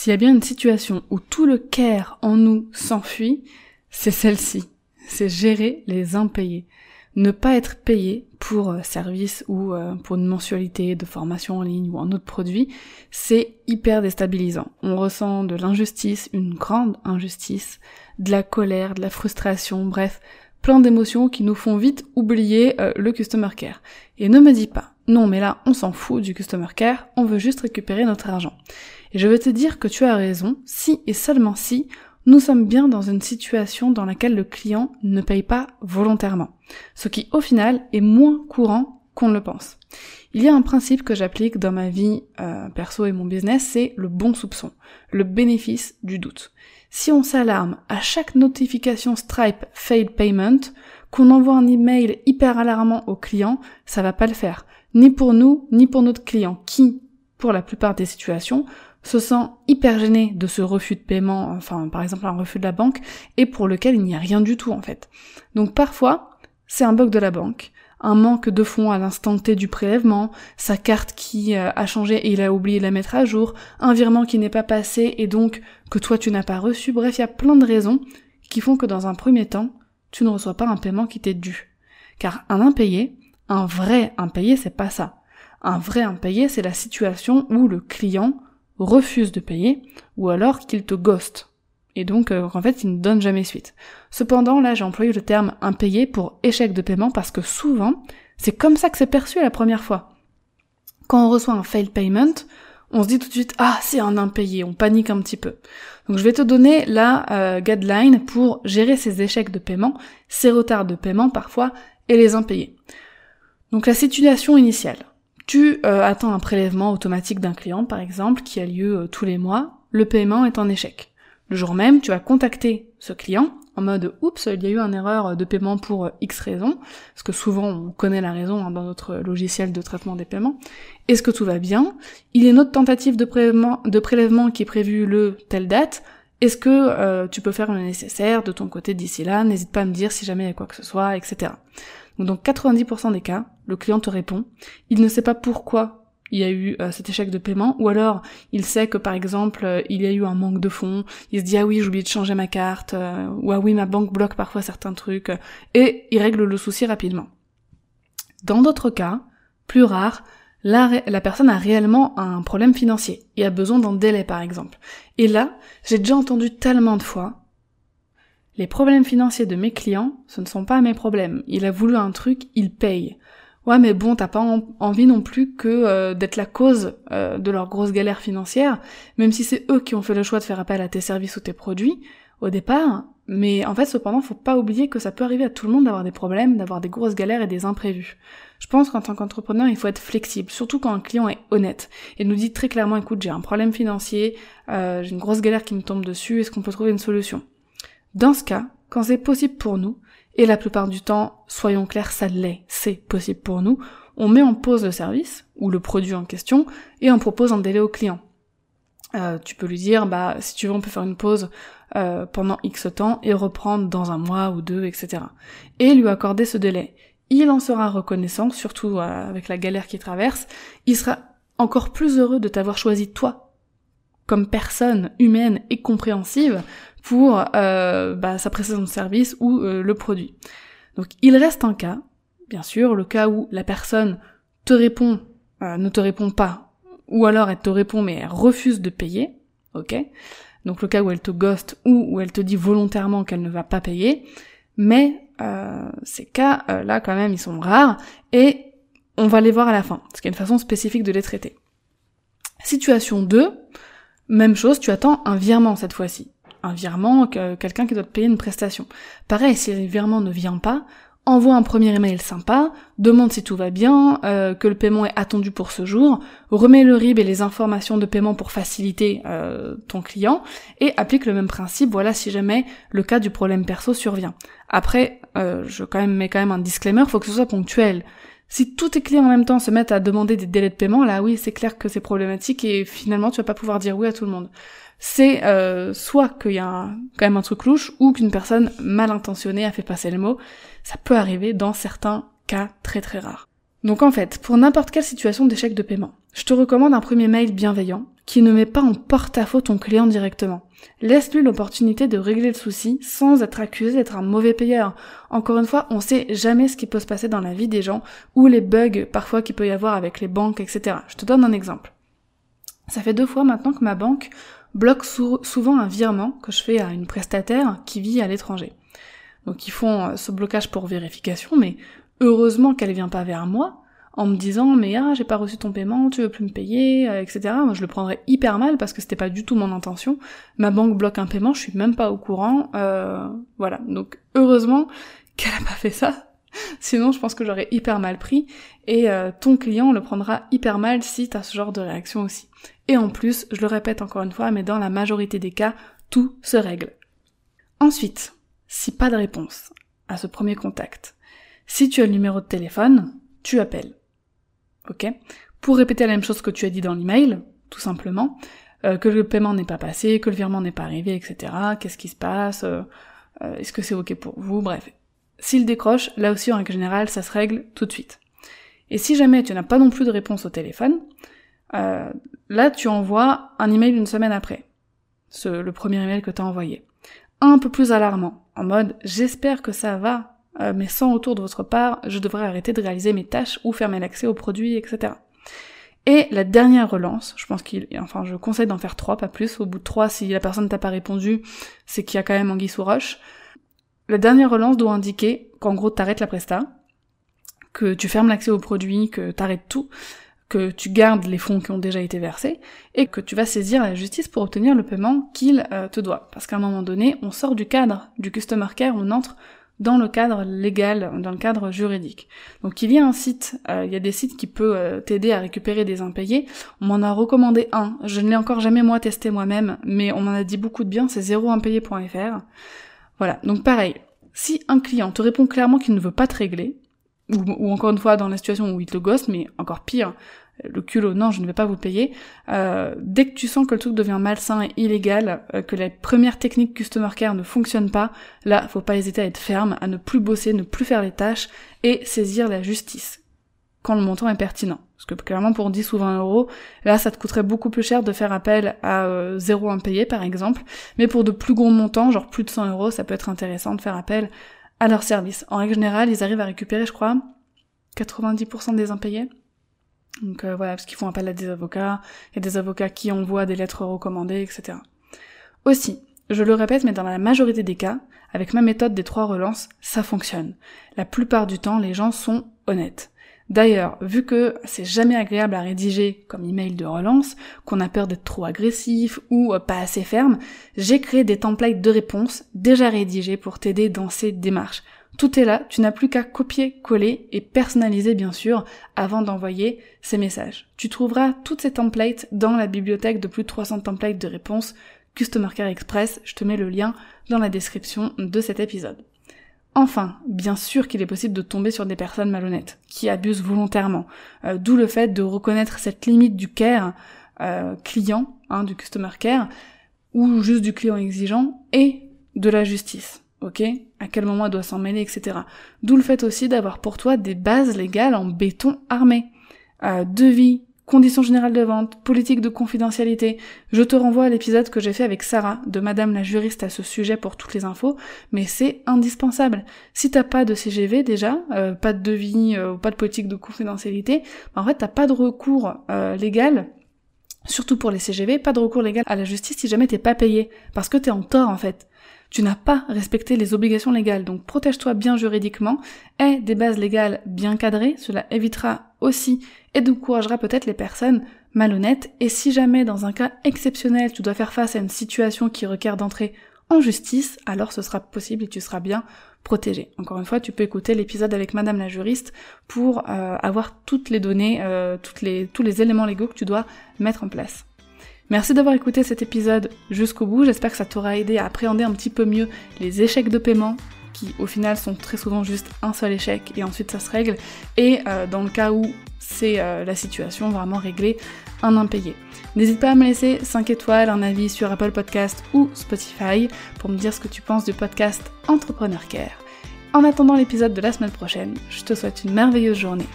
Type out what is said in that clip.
S'il y a bien une situation où tout le care en nous s'enfuit, c'est celle-ci. C'est gérer les impayés ne pas être payé pour euh, service ou euh, pour une mensualité de formation en ligne ou un autre produit, c'est hyper déstabilisant. On ressent de l'injustice, une grande injustice, de la colère, de la frustration, bref, plein d'émotions qui nous font vite oublier euh, le customer care. Et ne me dis pas, non mais là on s'en fout du customer care, on veut juste récupérer notre argent. Et je veux te dire que tu as raison, si et seulement si nous sommes bien dans une situation dans laquelle le client ne paye pas volontairement, ce qui au final est moins courant qu'on le pense. Il y a un principe que j'applique dans ma vie euh, perso et mon business, c'est le bon soupçon, le bénéfice du doute. Si on s'alarme à chaque notification Stripe failed payment, qu'on envoie un email hyper alarmant au client, ça va pas le faire. Ni pour nous, ni pour notre client, qui, pour la plupart des situations, se sent hyper gêné de ce refus de paiement, enfin par exemple un refus de la banque, et pour lequel il n'y a rien du tout en fait. Donc parfois, c'est un bug de la banque, un manque de fonds à l'instant T du prélèvement, sa carte qui euh, a changé et il a oublié de la mettre à jour, un virement qui n'est pas passé et donc que toi tu n'as pas reçu, bref, il y a plein de raisons qui font que dans un premier temps, tu ne reçois pas un paiement qui t'est dû. Car un impayé, un vrai impayé, c'est pas ça. Un vrai impayé, c'est la situation où le client refuse de payer, ou alors qu'il te ghost. Et donc, euh, en fait, il ne donne jamais suite. Cependant, là, j'ai employé le terme impayé pour échec de paiement parce que souvent, c'est comme ça que c'est perçu la première fois. Quand on reçoit un failed payment, on se dit tout de suite, ah, c'est un impayé, on panique un petit peu. Donc, je vais te donner la euh, guideline pour gérer ces échecs de paiement, ces retards de paiement parfois, et les impayés. Donc, la situation initiale. Tu euh, attends un prélèvement automatique d'un client, par exemple, qui a lieu euh, tous les mois, le paiement est en échec. Le jour même, tu vas contacter ce client en mode oups, il y a eu une erreur de paiement pour euh, X raison, parce que souvent on connaît la raison hein, dans notre logiciel de traitement des paiements. Est-ce que tout va bien? Il y a une autre tentative de prélèvement, de prélèvement qui est prévue le telle date. Est-ce que tu peux faire le nécessaire de ton côté d'ici là? N'hésite pas à me dire si jamais il y a quoi que ce soit, etc. Donc dans 90% des cas, le client te répond, il ne sait pas pourquoi il y a eu euh, cet échec de paiement, ou alors il sait que par exemple euh, il y a eu un manque de fonds, il se dit ah oui j'ai oublié de changer ma carte, euh, ou ah oui ma banque bloque parfois certains trucs, et il règle le souci rapidement. Dans d'autres cas, plus rares, la, la personne a réellement un problème financier et a besoin d'un délai par exemple. Et là, j'ai déjà entendu tellement de fois les problèmes financiers de mes clients, ce ne sont pas mes problèmes. Il a voulu un truc, il paye. Ouais, mais bon, t'as pas envie non plus que euh, d'être la cause euh, de leur grosse galère financière, même si c'est eux qui ont fait le choix de faire appel à tes services ou tes produits au départ. Mais en fait, cependant, faut pas oublier que ça peut arriver à tout le monde d'avoir des problèmes, d'avoir des grosses galères et des imprévus. Je pense qu'en tant qu'entrepreneur, il faut être flexible, surtout quand un client est honnête et nous dit très clairement, écoute, j'ai un problème financier, euh, j'ai une grosse galère qui me tombe dessus, est-ce qu'on peut trouver une solution? Dans ce cas, quand c'est possible pour nous, et la plupart du temps, soyons clairs, ça l'est, c'est possible pour nous, on met en pause le service, ou le produit en question, et on propose un délai au client. Euh, tu peux lui dire, bah, si tu veux, on peut faire une pause euh, pendant X temps et reprendre dans un mois ou deux, etc. Et lui accorder ce délai. Il en sera reconnaissant, surtout euh, avec la galère qu'il traverse. Il sera encore plus heureux de t'avoir choisi toi comme personne humaine et compréhensive pour euh, bah, sa prestation de service ou euh, le produit. Donc il reste un cas, bien sûr, le cas où la personne te répond, euh, ne te répond pas, ou alors elle te répond mais elle refuse de payer, ok? Donc le cas où elle te ghost ou où elle te dit volontairement qu'elle ne va pas payer, mais ces cas-là quand même ils sont rares et on va les voir à la fin, qu'il y a une façon spécifique de les traiter. Situation 2, même chose, tu attends un virement cette fois-ci un virement, quelqu'un qui doit te payer une prestation. Pareil, si le virement ne vient pas, envoie un premier email sympa, demande si tout va bien, euh, que le paiement est attendu pour ce jour, remets le RIB et les informations de paiement pour faciliter euh, ton client, et applique le même principe, voilà si jamais le cas du problème perso survient. Après, euh, je quand même mets quand même un disclaimer, faut que ce soit ponctuel. Si tous tes clients en même temps se mettent à demander des délais de paiement, là oui, c'est clair que c'est problématique et finalement tu vas pas pouvoir dire oui à tout le monde. C'est euh, soit qu'il y a quand même un truc louche ou qu'une personne mal intentionnée a fait passer le mot. Ça peut arriver dans certains cas très très rares. Donc en fait, pour n'importe quelle situation d'échec de paiement, je te recommande un premier mail bienveillant qui ne met pas en porte-à-faux ton client directement. Laisse-lui l'opportunité de régler le souci sans être accusé d'être un mauvais payeur. Encore une fois, on sait jamais ce qui peut se passer dans la vie des gens ou les bugs parfois qu'il peut y avoir avec les banques, etc. Je te donne un exemple. Ça fait deux fois maintenant que ma banque bloque souvent un virement que je fais à une prestataire qui vit à l'étranger. Donc ils font euh, ce blocage pour vérification, mais heureusement qu'elle vient pas vers moi en me disant mais ah j'ai pas reçu ton paiement, tu veux plus me payer, euh, etc. Moi je le prendrais hyper mal parce que c'était pas du tout mon intention. Ma banque bloque un paiement, je suis même pas au courant. Euh, voilà. Donc heureusement qu'elle a pas fait ça. Sinon je pense que j'aurais hyper mal pris et euh, ton client le prendra hyper mal si t'as ce genre de réaction aussi. Et en plus, je le répète encore une fois, mais dans la majorité des cas, tout se règle. Ensuite, si pas de réponse à ce premier contact, si tu as le numéro de téléphone, tu appelles. Ok Pour répéter la même chose que tu as dit dans l'email, tout simplement, euh, que le paiement n'est pas passé, que le virement n'est pas arrivé, etc. Qu'est-ce qui se passe euh, euh, Est-ce que c'est ok pour vous Bref. S'il décroche, là aussi en règle générale, ça se règle tout de suite. Et si jamais tu n'as pas non plus de réponse au téléphone, là tu envoies un email une semaine après. Ce, le premier email que tu as envoyé. Un peu plus alarmant, en mode j'espère que ça va euh, mais sans retour de votre part, je devrais arrêter de réaliser mes tâches ou fermer l'accès aux produits, etc. Et la dernière relance, je pense qu'il, enfin, je conseille d'en faire trois, pas plus. Au bout de trois, si la personne t'a pas répondu, c'est qu'il y a quand même anguille sous roche. La dernière relance doit indiquer qu'en gros, t'arrêtes la presta, que tu fermes l'accès aux produits, que t'arrêtes tout, que tu gardes les fonds qui ont déjà été versés, et que tu vas saisir la justice pour obtenir le paiement qu'il euh, te doit. Parce qu'à un moment donné, on sort du cadre du customer care, on entre dans le cadre légal, dans le cadre juridique. Donc il y a un site, euh, il y a des sites qui peuvent euh, t'aider à récupérer des impayés. On m'en a recommandé un, je ne l'ai encore jamais moi testé moi-même, mais on m'en a dit beaucoup de bien, c'est zéroimpayé.fr. Voilà, donc pareil, si un client te répond clairement qu'il ne veut pas te régler, ou, ou, encore une fois dans la situation où il te gosse, mais encore pire, le culot, non, je ne vais pas vous payer. Euh, dès que tu sens que le truc devient malsain et illégal, euh, que les premières techniques customer care ne fonctionnent pas, là, faut pas hésiter à être ferme, à ne plus bosser, ne plus faire les tâches et saisir la justice quand le montant est pertinent. Parce que clairement pour 10 ou 20 euros, là ça te coûterait beaucoup plus cher de faire appel à euh, zéro impayé par exemple, mais pour de plus gros montants, genre plus de 100 euros, ça peut être intéressant de faire appel à leur service. En règle générale, ils arrivent à récupérer, je crois, 90% des impayés. Donc euh, voilà, parce qu'ils font appel à des avocats, a des avocats qui envoient des lettres recommandées, etc. Aussi, je le répète, mais dans la majorité des cas, avec ma méthode des trois relances, ça fonctionne. La plupart du temps, les gens sont honnêtes. D'ailleurs, vu que c'est jamais agréable à rédiger comme email de relance, qu'on a peur d'être trop agressif ou pas assez ferme, j'ai créé des templates de réponse déjà rédigés pour t'aider dans ces démarches. Tout est là, tu n'as plus qu'à copier, coller et personnaliser bien sûr avant d'envoyer ces messages. Tu trouveras toutes ces templates dans la bibliothèque de plus de 300 templates de réponses Customer Care Express, je te mets le lien dans la description de cet épisode. Enfin, bien sûr qu'il est possible de tomber sur des personnes malhonnêtes, qui abusent volontairement, euh, d'où le fait de reconnaître cette limite du care euh, client, hein, du customer care, ou juste du client exigeant, et de la justice ok? À quel moment elle doit s'en mêler, etc. D'où le fait aussi d'avoir pour toi des bases légales en béton armé. Euh, devis, conditions générales de vente, politique de confidentialité. Je te renvoie à l'épisode que j'ai fait avec Sarah, de Madame la juriste à ce sujet pour toutes les infos, mais c'est indispensable. Si t'as pas de CGV déjà, euh, pas de devis, euh, pas de politique de confidentialité, bah, en fait t'as pas de recours euh, légal surtout pour les CGV, pas de recours légal à la justice si jamais t'es pas payé, parce que t'es en tort en fait tu n'as pas respecté les obligations légales. Donc protège-toi bien juridiquement, aie des bases légales bien cadrées, cela évitera aussi et encouragera peut-être les personnes malhonnêtes. Et si jamais dans un cas exceptionnel tu dois faire face à une situation qui requiert d'entrer en justice, alors ce sera possible et tu seras bien protégé. Encore une fois, tu peux écouter l'épisode avec Madame la juriste pour euh, avoir toutes les données, euh, tous les éléments légaux que tu dois mettre en place. Merci d'avoir écouté cet épisode jusqu'au bout, j'espère que ça t'aura aidé à appréhender un petit peu mieux les échecs de paiement qui au final sont très souvent juste un seul échec et ensuite ça se règle, et euh, dans le cas où c'est la situation vraiment réglée, un impayé. N'hésite pas à me laisser 5 étoiles, un avis sur Apple Podcast ou Spotify pour me dire ce que tu penses du podcast Entrepreneur Care. En attendant l'épisode de la semaine prochaine, je te souhaite une merveilleuse journée.